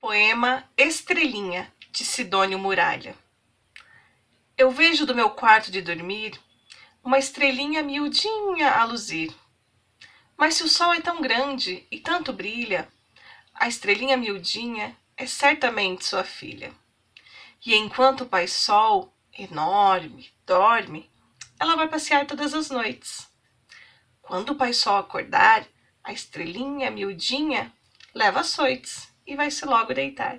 Poema Estrelinha, de Sidônio Muralha. Eu vejo do meu quarto de dormir uma estrelinha miudinha a luzir. Mas se o sol é tão grande e tanto brilha, a estrelinha miudinha é certamente sua filha. E enquanto o pai sol, enorme, dorme, ela vai passear todas as noites. Quando o pai sol acordar, a estrelinha miudinha leva açoites e vai se logo deitar.